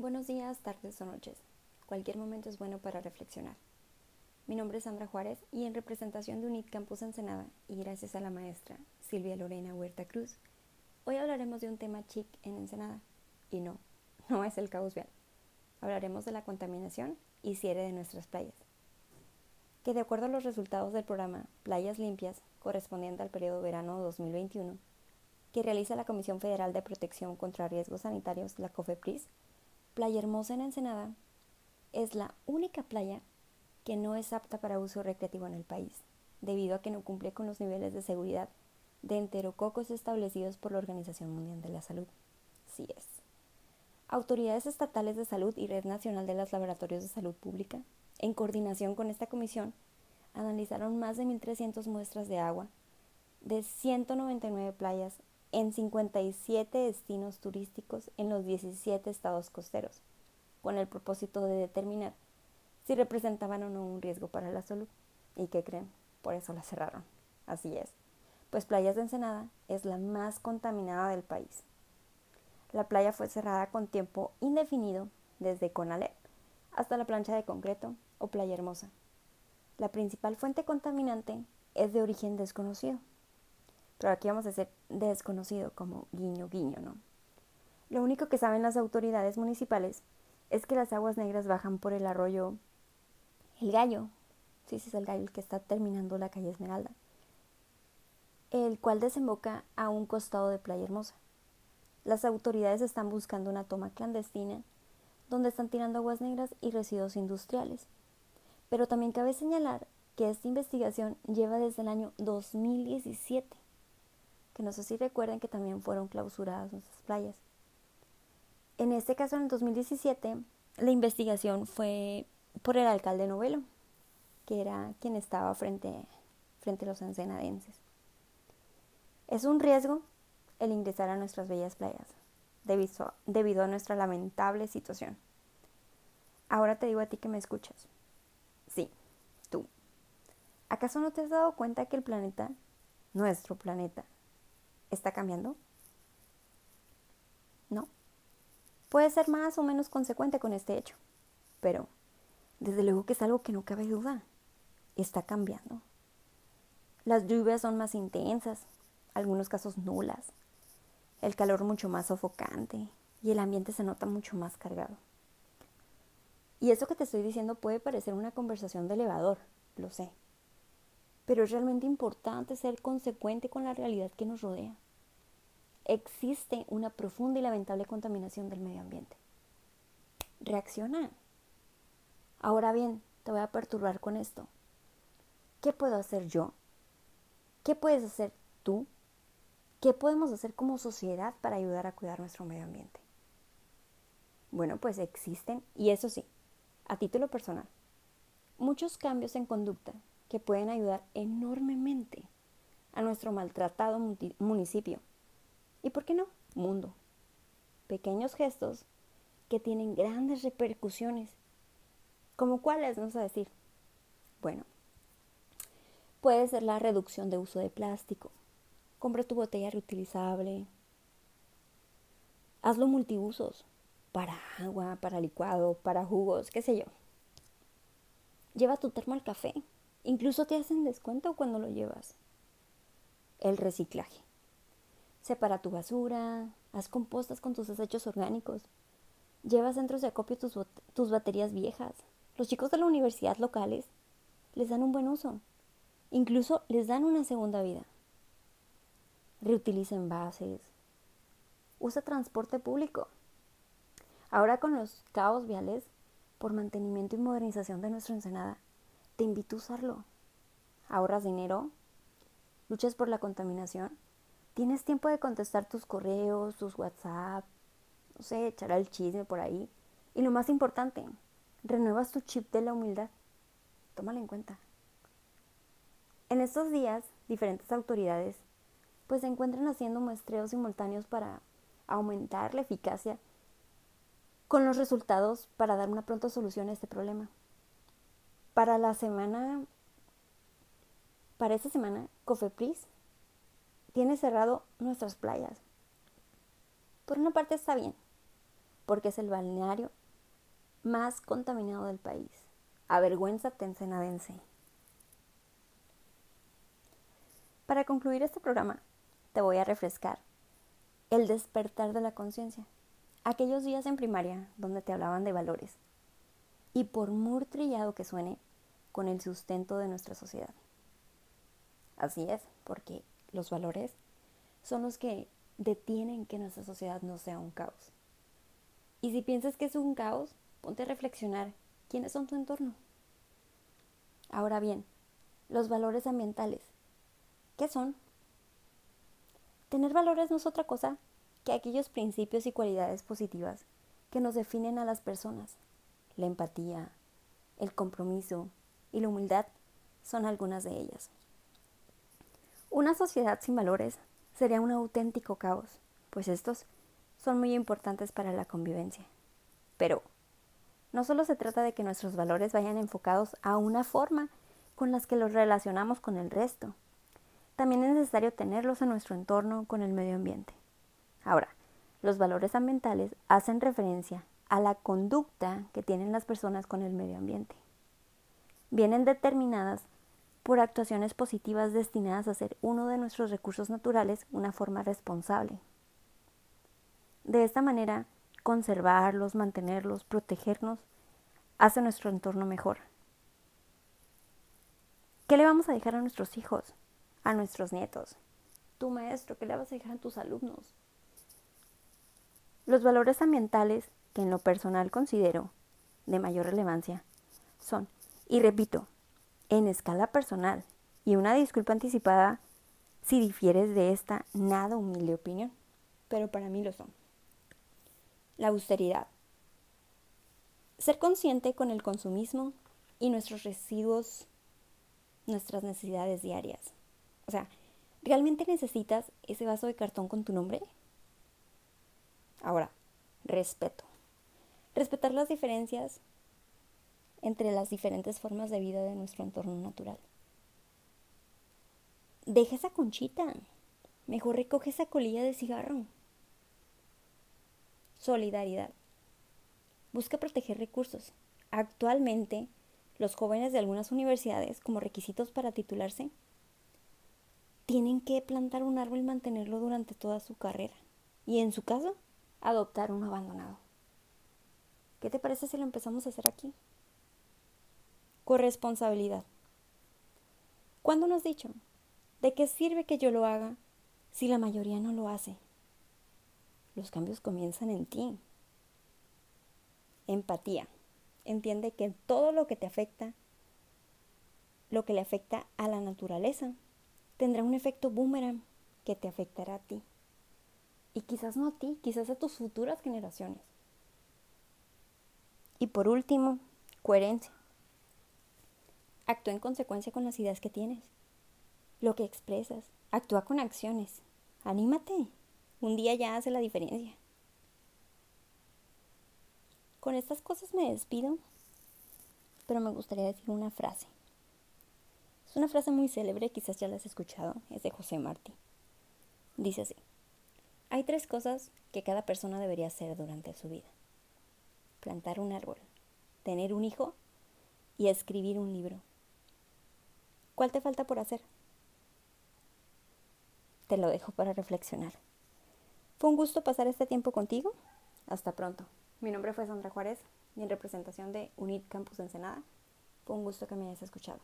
Buenos días, tardes o noches. Cualquier momento es bueno para reflexionar. Mi nombre es Sandra Juárez y en representación de UNIT Campus Ensenada y gracias a la maestra Silvia Lorena Huerta Cruz, hoy hablaremos de un tema chic en Ensenada. Y no, no es el caos vial. Hablaremos de la contaminación y cierre de nuestras playas. Que de acuerdo a los resultados del programa Playas Limpias, correspondiente al periodo verano 2021, que realiza la Comisión Federal de Protección contra Riesgos Sanitarios, la COFEPRIS, Playa Hermosa en Ensenada es la única playa que no es apta para uso recreativo en el país, debido a que no cumple con los niveles de seguridad de enterococos establecidos por la Organización Mundial de la Salud. Sí es. Autoridades estatales de salud y Red Nacional de los Laboratorios de Salud Pública, en coordinación con esta comisión, analizaron más de 1.300 muestras de agua de 199 playas en 57 destinos turísticos en los 17 estados costeros, con el propósito de determinar si representaban o no un riesgo para la salud. ¿Y qué creen? Por eso la cerraron. Así es, pues Playas de Ensenada es la más contaminada del país. La playa fue cerrada con tiempo indefinido desde Conalep hasta la plancha de concreto o Playa Hermosa. La principal fuente contaminante es de origen desconocido pero aquí vamos a ser desconocido como guiño guiño, ¿no? Lo único que saben las autoridades municipales es que las aguas negras bajan por el arroyo El Gallo, sí, sí es el gallo el que está terminando la calle Esmeralda, el cual desemboca a un costado de Playa Hermosa. Las autoridades están buscando una toma clandestina donde están tirando aguas negras y residuos industriales. Pero también cabe señalar que esta investigación lleva desde el año 2017 no sé si recuerden que también fueron clausuradas nuestras playas. En este caso, en el 2017, la investigación fue por el alcalde Novelo, que era quien estaba frente, frente a los ensenadenses. Es un riesgo el ingresar a nuestras bellas playas, debido, debido a nuestra lamentable situación. Ahora te digo a ti que me escuchas. Sí, tú. ¿Acaso no te has dado cuenta que el planeta, nuestro planeta, está cambiando? No. Puede ser más o menos consecuente con este hecho, pero desde luego que es algo que no cabe duda. Está cambiando. Las lluvias son más intensas, algunos casos nulas, el calor mucho más sofocante y el ambiente se nota mucho más cargado. Y eso que te estoy diciendo puede parecer una conversación de elevador, lo sé, pero es realmente importante ser consecuente con la realidad que nos rodea. Existe una profunda y lamentable contaminación del medio ambiente. Reacciona. Ahora bien, te voy a perturbar con esto. ¿Qué puedo hacer yo? ¿Qué puedes hacer tú? ¿Qué podemos hacer como sociedad para ayudar a cuidar nuestro medio ambiente? Bueno, pues existen, y eso sí, a título personal, muchos cambios en conducta que pueden ayudar enormemente a nuestro maltratado municipio. ¿Y por qué no? Mundo. Pequeños gestos que tienen grandes repercusiones. ¿Como cuáles? Vamos a decir. Bueno, puede ser la reducción de uso de plástico. Compra tu botella reutilizable. Hazlo multiusos. Para agua, para licuado, para jugos, qué sé yo. Lleva tu termo al café. Incluso te hacen descuento cuando lo llevas. El reciclaje. Separa tu basura, haz compostas con tus desechos orgánicos. Lleva centros de acopio tus, tus baterías viejas. Los chicos de la universidad locales les dan un buen uso. Incluso les dan una segunda vida. Reutiliza envases. Usa transporte público. Ahora con los caos viales por mantenimiento y modernización de nuestra Ensenada, te invito a usarlo. Ahorras dinero, luchas por la contaminación, tienes tiempo de contestar tus correos, tus WhatsApp, no sé, echar al chisme por ahí. Y lo más importante, renuevas tu chip de la humildad. Tómalo en cuenta. En estos días, diferentes autoridades pues se encuentran haciendo muestreos simultáneos para aumentar la eficacia con los resultados para dar una pronta solución a este problema. Para la semana, para esta semana, Cofepris tiene cerrado nuestras playas. Por una parte está bien, porque es el balneario más contaminado del país. Avergüénzate, ensenadense. Para concluir este programa, te voy a refrescar el despertar de la conciencia. Aquellos días en primaria donde te hablaban de valores. Y por muy trillado que suene, con el sustento de nuestra sociedad. Así es, porque los valores son los que detienen que nuestra sociedad no sea un caos. Y si piensas que es un caos, ponte a reflexionar quiénes son tu entorno. Ahora bien, los valores ambientales. ¿Qué son? Tener valores no es otra cosa que aquellos principios y cualidades positivas que nos definen a las personas. La empatía, el compromiso y la humildad son algunas de ellas. Una sociedad sin valores sería un auténtico caos, pues estos son muy importantes para la convivencia. Pero no solo se trata de que nuestros valores vayan enfocados a una forma con las que los relacionamos con el resto. También es necesario tenerlos en nuestro entorno con el medio ambiente. Ahora, los valores ambientales hacen referencia a la conducta que tienen las personas con el medio ambiente. Vienen determinadas por actuaciones positivas destinadas a hacer uno de nuestros recursos naturales una forma responsable. De esta manera, conservarlos, mantenerlos, protegernos, hace nuestro entorno mejor. ¿Qué le vamos a dejar a nuestros hijos, a nuestros nietos? Tu maestro, ¿qué le vas a dejar a tus alumnos? Los valores ambientales en lo personal considero de mayor relevancia son, y repito, en escala personal y una disculpa anticipada si difieres de esta nada humilde opinión, pero para mí lo son. La austeridad. Ser consciente con el consumismo y nuestros residuos, nuestras necesidades diarias. O sea, ¿realmente necesitas ese vaso de cartón con tu nombre? Ahora, respeto. Respetar las diferencias entre las diferentes formas de vida de nuestro entorno natural. Deja esa conchita. Mejor recoge esa colilla de cigarro. Solidaridad. Busca proteger recursos. Actualmente, los jóvenes de algunas universidades, como requisitos para titularse, tienen que plantar un árbol y mantenerlo durante toda su carrera. Y en su caso, adoptar uno abandonado. ¿Qué te parece si lo empezamos a hacer aquí? Corresponsabilidad. ¿Cuándo nos dicho? ¿De qué sirve que yo lo haga si la mayoría no lo hace? Los cambios comienzan en ti. Empatía. Entiende que todo lo que te afecta, lo que le afecta a la naturaleza, tendrá un efecto boomerang que te afectará a ti. Y quizás no a ti, quizás a tus futuras generaciones. Y por último, coherencia. Actúa en consecuencia con las ideas que tienes, lo que expresas. Actúa con acciones. Anímate. Un día ya hace la diferencia. Con estas cosas me despido, pero me gustaría decir una frase. Es una frase muy célebre, quizás ya la has escuchado, es de José Martí. Dice así. Hay tres cosas que cada persona debería hacer durante su vida. Plantar un árbol, tener un hijo y escribir un libro. ¿Cuál te falta por hacer? Te lo dejo para reflexionar. Fue un gusto pasar este tiempo contigo. Hasta pronto. Mi nombre fue Sandra Juárez y en representación de UNIT Campus Ensenada, fue un gusto que me hayas escuchado.